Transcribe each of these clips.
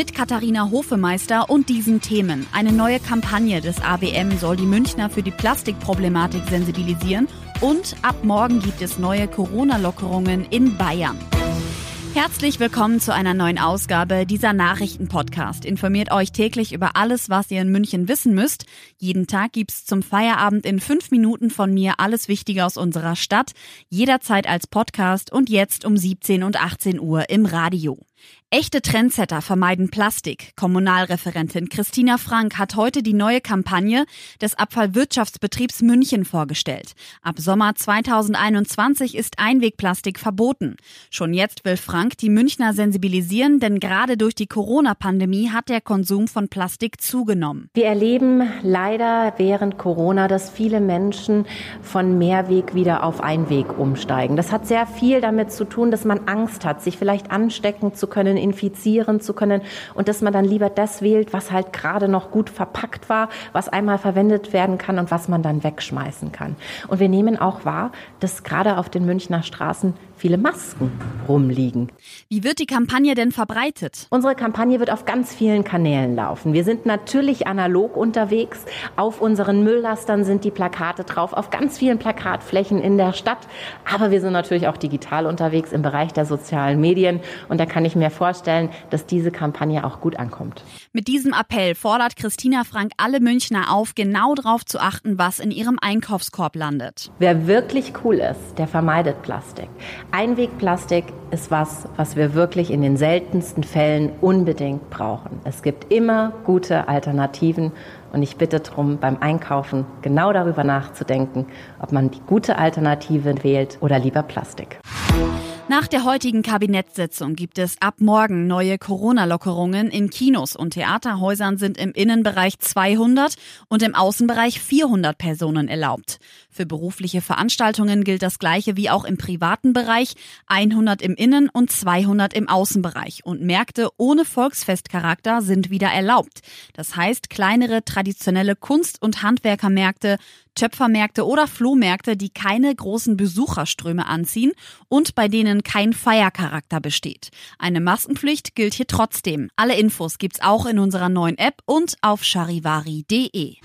Mit Katharina Hofemeister und diesen Themen. Eine neue Kampagne des ABM soll die Münchner für die Plastikproblematik sensibilisieren und ab morgen gibt es neue Corona-Lockerungen in Bayern. Herzlich willkommen zu einer neuen Ausgabe dieser Nachrichtenpodcast. Informiert euch täglich über alles, was ihr in München wissen müsst. Jeden Tag gibt's zum Feierabend in fünf Minuten von mir alles Wichtige aus unserer Stadt. Jederzeit als Podcast und jetzt um 17 und 18 Uhr im Radio. Echte Trendsetter vermeiden Plastik. Kommunalreferentin Christina Frank hat heute die neue Kampagne des Abfallwirtschaftsbetriebs München vorgestellt. Ab Sommer 2021 ist Einwegplastik verboten. Schon jetzt will Frank die Münchner sensibilisieren, denn gerade durch die Corona-Pandemie hat der Konsum von Plastik zugenommen. Wir erleben leider während Corona, dass viele Menschen von Mehrweg wieder auf Einweg umsteigen. Das hat sehr viel damit zu tun, dass man Angst hat, sich vielleicht anstecken zu können, infizieren zu können und dass man dann lieber das wählt, was halt gerade noch gut verpackt war, was einmal verwendet werden kann und was man dann wegschmeißen kann. Und wir nehmen auch wahr, dass gerade auf den Münchner Straßen viele Masken rumliegen. Wie wird die Kampagne denn verbreitet? Unsere Kampagne wird auf ganz vielen Kanälen laufen. Wir sind natürlich analog unterwegs. Auf unseren Mülllastern sind die Plakate drauf, auf ganz vielen Plakatflächen in der Stadt. Aber wir sind natürlich auch digital unterwegs im Bereich der sozialen Medien. Und da kann ich mir vorstellen, dass diese Kampagne auch gut ankommt. Mit diesem Appell fordert Christina Frank alle Münchner auf, genau darauf zu achten, was in ihrem Einkaufskorb landet. Wer wirklich cool ist, der vermeidet Plastik. Einwegplastik ist was, was wir wirklich in den seltensten Fällen unbedingt brauchen. Es gibt immer gute Alternativen und ich bitte darum, beim Einkaufen genau darüber nachzudenken, ob man die gute Alternative wählt oder lieber Plastik. Nach der heutigen Kabinettssitzung gibt es ab morgen neue Corona-Lockerungen. In Kinos und Theaterhäusern sind im Innenbereich 200 und im Außenbereich 400 Personen erlaubt. Für berufliche Veranstaltungen gilt das Gleiche wie auch im privaten Bereich. 100 im Innen- und 200 im Außenbereich. Und Märkte ohne Volksfestcharakter sind wieder erlaubt. Das heißt, kleinere traditionelle Kunst- und Handwerkermärkte, Töpfermärkte oder Flohmärkte, die keine großen Besucherströme anziehen und bei denen kein Feiercharakter besteht. Eine Maskenpflicht gilt hier trotzdem. Alle Infos gibt's auch in unserer neuen App und auf charivari.de.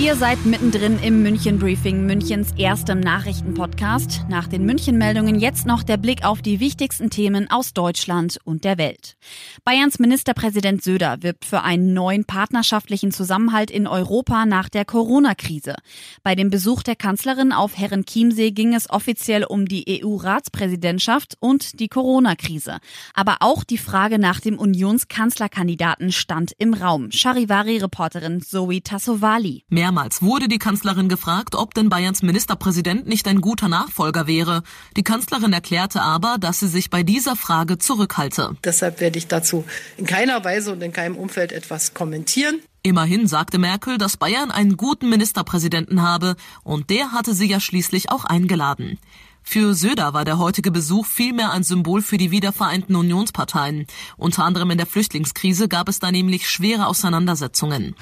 Ihr seid mittendrin im München Briefing, Münchens erstem Nachrichtenpodcast. Nach den München-Meldungen jetzt noch der Blick auf die wichtigsten Themen aus Deutschland und der Welt. Bayerns Ministerpräsident Söder wirbt für einen neuen partnerschaftlichen Zusammenhalt in Europa nach der Corona-Krise. Bei dem Besuch der Kanzlerin auf Herrenchiemsee ging es offiziell um die EU-Ratspräsidentschaft und die Corona-Krise. Aber auch die Frage nach dem Unionskanzlerkandidaten stand im Raum. Charivari-Reporterin Zoe Tassovali. Mehr Mehrmals wurde die Kanzlerin gefragt, ob denn Bayerns Ministerpräsident nicht ein guter Nachfolger wäre. Die Kanzlerin erklärte aber, dass sie sich bei dieser Frage zurückhalte. Deshalb werde ich dazu in keiner Weise und in keinem Umfeld etwas kommentieren. Immerhin sagte Merkel, dass Bayern einen guten Ministerpräsidenten habe, und der hatte sie ja schließlich auch eingeladen. Für Söder war der heutige Besuch vielmehr ein Symbol für die wiedervereinten Unionsparteien. Unter anderem in der Flüchtlingskrise gab es da nämlich schwere Auseinandersetzungen.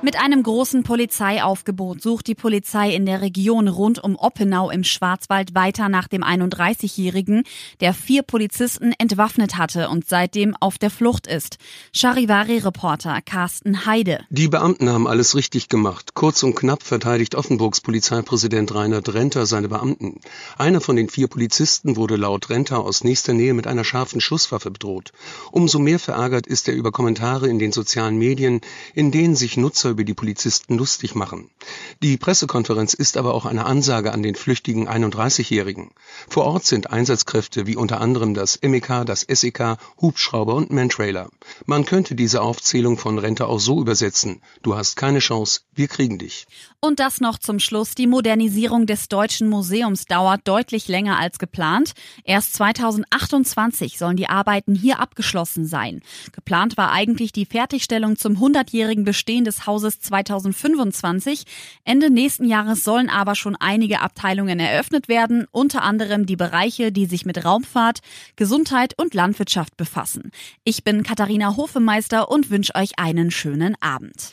Mit einem großen Polizeiaufgebot sucht die Polizei in der Region rund um Oppenau im Schwarzwald weiter nach dem 31-Jährigen, der vier Polizisten entwaffnet hatte und seitdem auf der Flucht ist. Charivari-Reporter Carsten Heide. Die Beamten haben alles richtig gemacht. Kurz und knapp verteidigt Offenburgs Polizeipräsident Reinhard Renter seine Beamten. Einer von den vier Polizisten wurde laut Renter aus nächster Nähe mit einer scharfen Schusswaffe bedroht. Umso mehr verärgert ist er über Kommentare in den sozialen Medien, in denen sich Nutzer Besserwisser über die Polizisten lustig machen. Die Pressekonferenz ist aber auch eine Ansage an den flüchtigen 31-Jährigen. Vor Ort sind Einsatzkräfte wie unter anderem das MEK, das SEK, Hubschrauber und Mantrailer. Man könnte diese Aufzählung von Rente auch so übersetzen. Du hast keine Chance, wir kriegen dich. Und das noch zum Schluss. Die Modernisierung des Deutschen Museums dauert deutlich länger als geplant. Erst 2028 sollen die Arbeiten hier abgeschlossen sein. Geplant war eigentlich die Fertigstellung zum 100-jährigen Bestehen des Hauses 2025. Ende nächsten Jahres sollen aber schon einige Abteilungen eröffnet werden, unter anderem die Bereiche, die sich mit Raumfahrt, Gesundheit und Landwirtschaft befassen. Ich bin Katharina Hofemeister und wünsche euch einen schönen Abend.